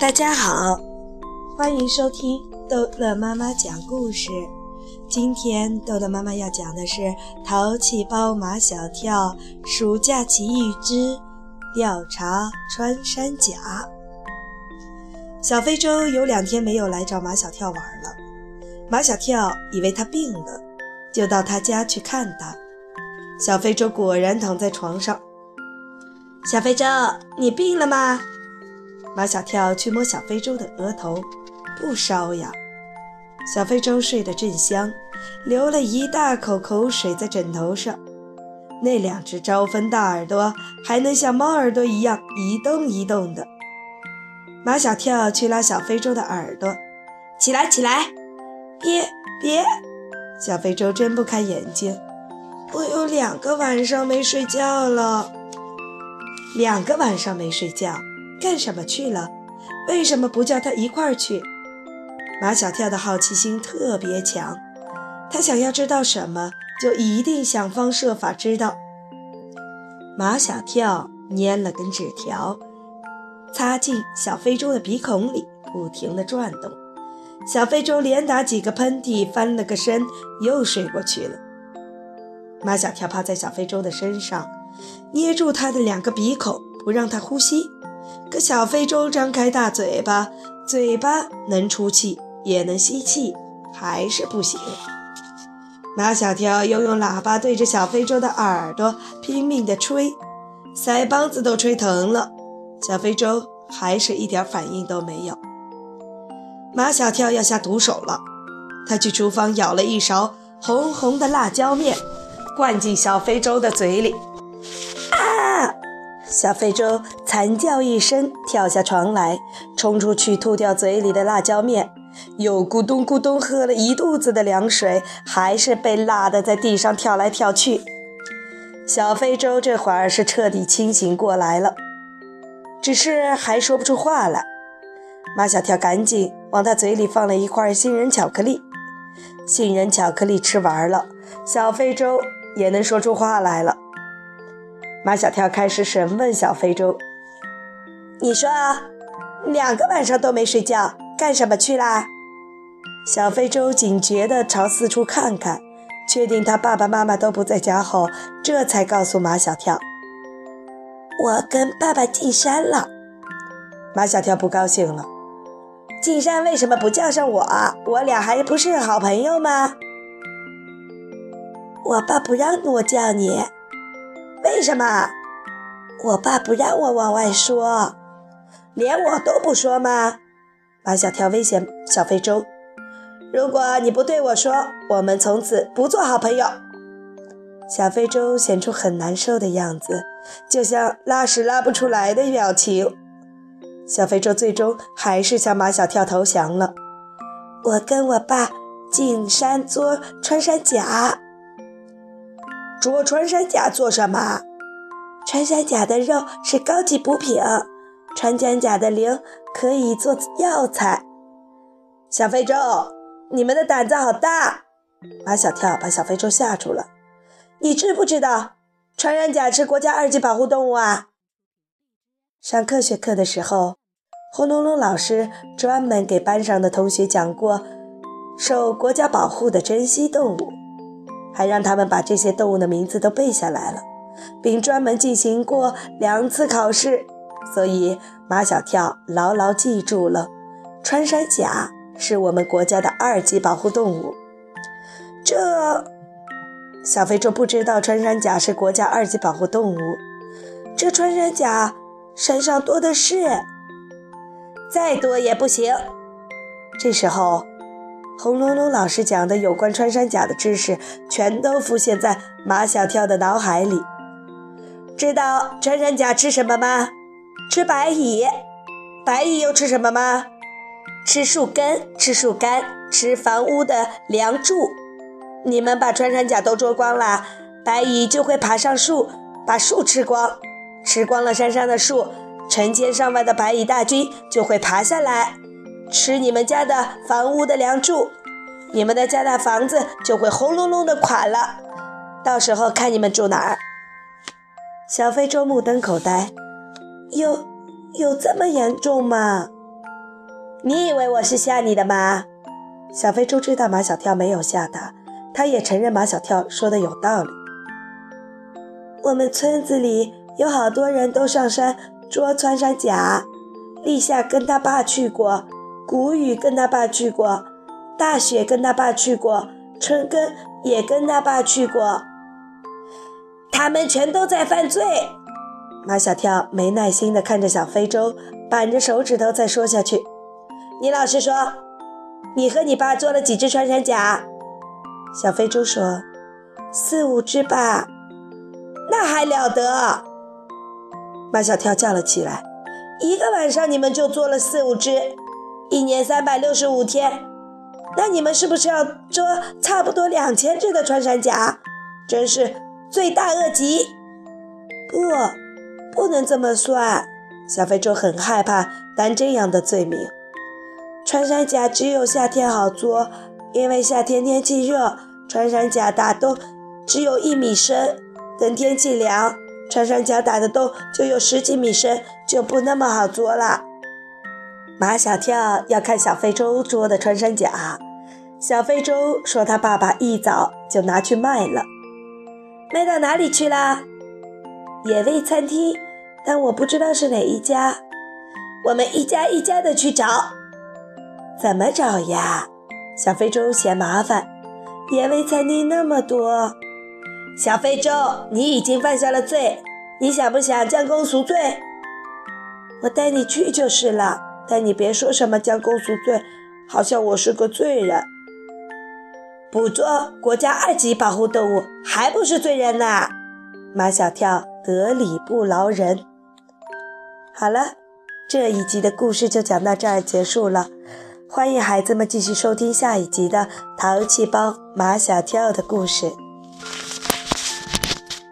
大家好，欢迎收听逗乐妈妈讲故事。今天逗乐妈妈要讲的是《淘气包马小跳暑假奇遇之调查穿山甲》。小非洲有两天没有来找马小跳玩了，马小跳以为他病了，就到他家去看他。小非洲果然躺在床上。小非洲，你病了吗？马小跳去摸小非洲的额头，不烧呀。小非洲睡得正香，流了一大口口水在枕头上。那两只招风大耳朵还能像猫耳朵一样一动一动的。马小跳去拉小非洲的耳朵，起来起来，别别！小非洲睁不开眼睛，我有两个晚上没睡觉了。两个晚上没睡觉，干什么去了？为什么不叫他一块儿去？马小跳的好奇心特别强，他想要知道什么，就一定想方设法知道。马小跳捏了根纸条，插进小非洲的鼻孔里，不停地转动。小非洲连打几个喷嚏，翻了个身，又睡过去了。马小跳趴在小非洲的身上。捏住他的两个鼻孔，不让他呼吸。可小非洲张开大嘴巴，嘴巴能出气也能吸气，还是不行。马小跳又用喇叭对着小非洲的耳朵拼命地吹，腮帮子都吹疼了。小非洲还是一点反应都没有。马小跳要下毒手了，他去厨房舀了一勺红红的辣椒面，灌进小非洲的嘴里。小非洲惨叫一声，跳下床来，冲出去吐掉嘴里的辣椒面，又咕咚咕咚喝了一肚子的凉水，还是被辣得在地上跳来跳去。小非洲这会儿是彻底清醒过来了，只是还说不出话来。马小跳赶紧往他嘴里放了一块杏仁巧克力，杏仁巧克力吃完了，小非洲也能说出话来了。马小跳开始审问小非洲：“你说，两个晚上都没睡觉，干什么去啦？”小非洲警觉地朝四处看看，确定他爸爸妈妈都不在家后，这才告诉马小跳：“我跟爸爸进山了。”马小跳不高兴了：“进山为什么不叫上我？我俩还不是好朋友吗？”我爸不让我叫你。什么？我爸不让我往外说，连我都不说吗？马小跳威胁小非洲：“如果你不对我说，我们从此不做好朋友。”小非洲显出很难受的样子，就像拉屎拉不出来的表情。小非洲最终还是向马小跳投降了。我跟我爸进山捉穿山甲。捉穿山甲做什么？穿山甲的肉是高级补品，穿山甲的鳞可以做药材。小非洲，你们的胆子好大！马小跳把小非洲吓住了。你知不知道，穿山甲是国家二级保护动物啊？上科学课的时候，轰隆隆老师专门给班上的同学讲过受国家保护的珍稀动物。还让他们把这些动物的名字都背下来了，并专门进行过两次考试，所以马小跳牢牢记住了：穿山甲是我们国家的二级保护动物。这小非洲不知道穿山甲是国家二级保护动物，这穿山甲身上多的是，再多也不行。这时候。轰隆隆老师讲的有关穿山甲的知识，全都浮现在马小跳的脑海里。知道穿山甲吃什么吗？吃白蚁。白蚁又吃什么吗？吃树根、吃树干、吃房屋的梁柱。你们把穿山甲都捉光了，白蚁就会爬上树，把树吃光。吃光了山上的树，成千上万的白蚁大军就会爬下来。吃你们家的房屋的梁柱，你们的家的房子就会轰隆隆的垮了。到时候看你们住哪儿。小非洲目瞪口呆，有有这么严重吗？你以为我是吓你的吗？小非洲知道马小跳没有吓他，他也承认马小跳说的有道理。我们村子里有好多人都上山捉穿山甲，立夏跟他爸去过，谷雨跟他爸去过，大雪跟他爸去过，春耕也跟他爸去过。他们全都在犯罪。马小跳没耐心地看着小非洲，板着手指头再说下去。你老实说，你和你爸做了几只穿山甲？小非洲说：“四五只吧。”那还了得！马小跳叫了起来：“一个晚上你们就做了四五只，一年三百六十五天，那你们是不是要捉差不多两千只的穿山甲？真是罪大恶极！”不，不能这么算。小非洲很害怕担这样的罪名。穿山甲只有夏天好捉，因为夏天天气热，穿山甲打洞只有一米深。等天气凉，穿山甲打的洞就有十几米深，就不那么好捉了。马小跳要看小非洲捉的穿山甲，小非洲说他爸爸一早就拿去卖了，卖到哪里去啦？野味餐厅，但我不知道是哪一家。我们一家一家的去找，怎么找呀？小非洲嫌麻烦，野味餐厅那么多。小非洲，你已经犯下了罪，你想不想将功赎罪？我带你去就是了，但你别说什么将功赎罪，好像我是个罪人。捕捉国家二级保护动物还不是罪人呐？马小跳得理不饶人。好了，这一集的故事就讲到这儿结束了，欢迎孩子们继续收听下一集的《淘气包马小跳》的故事。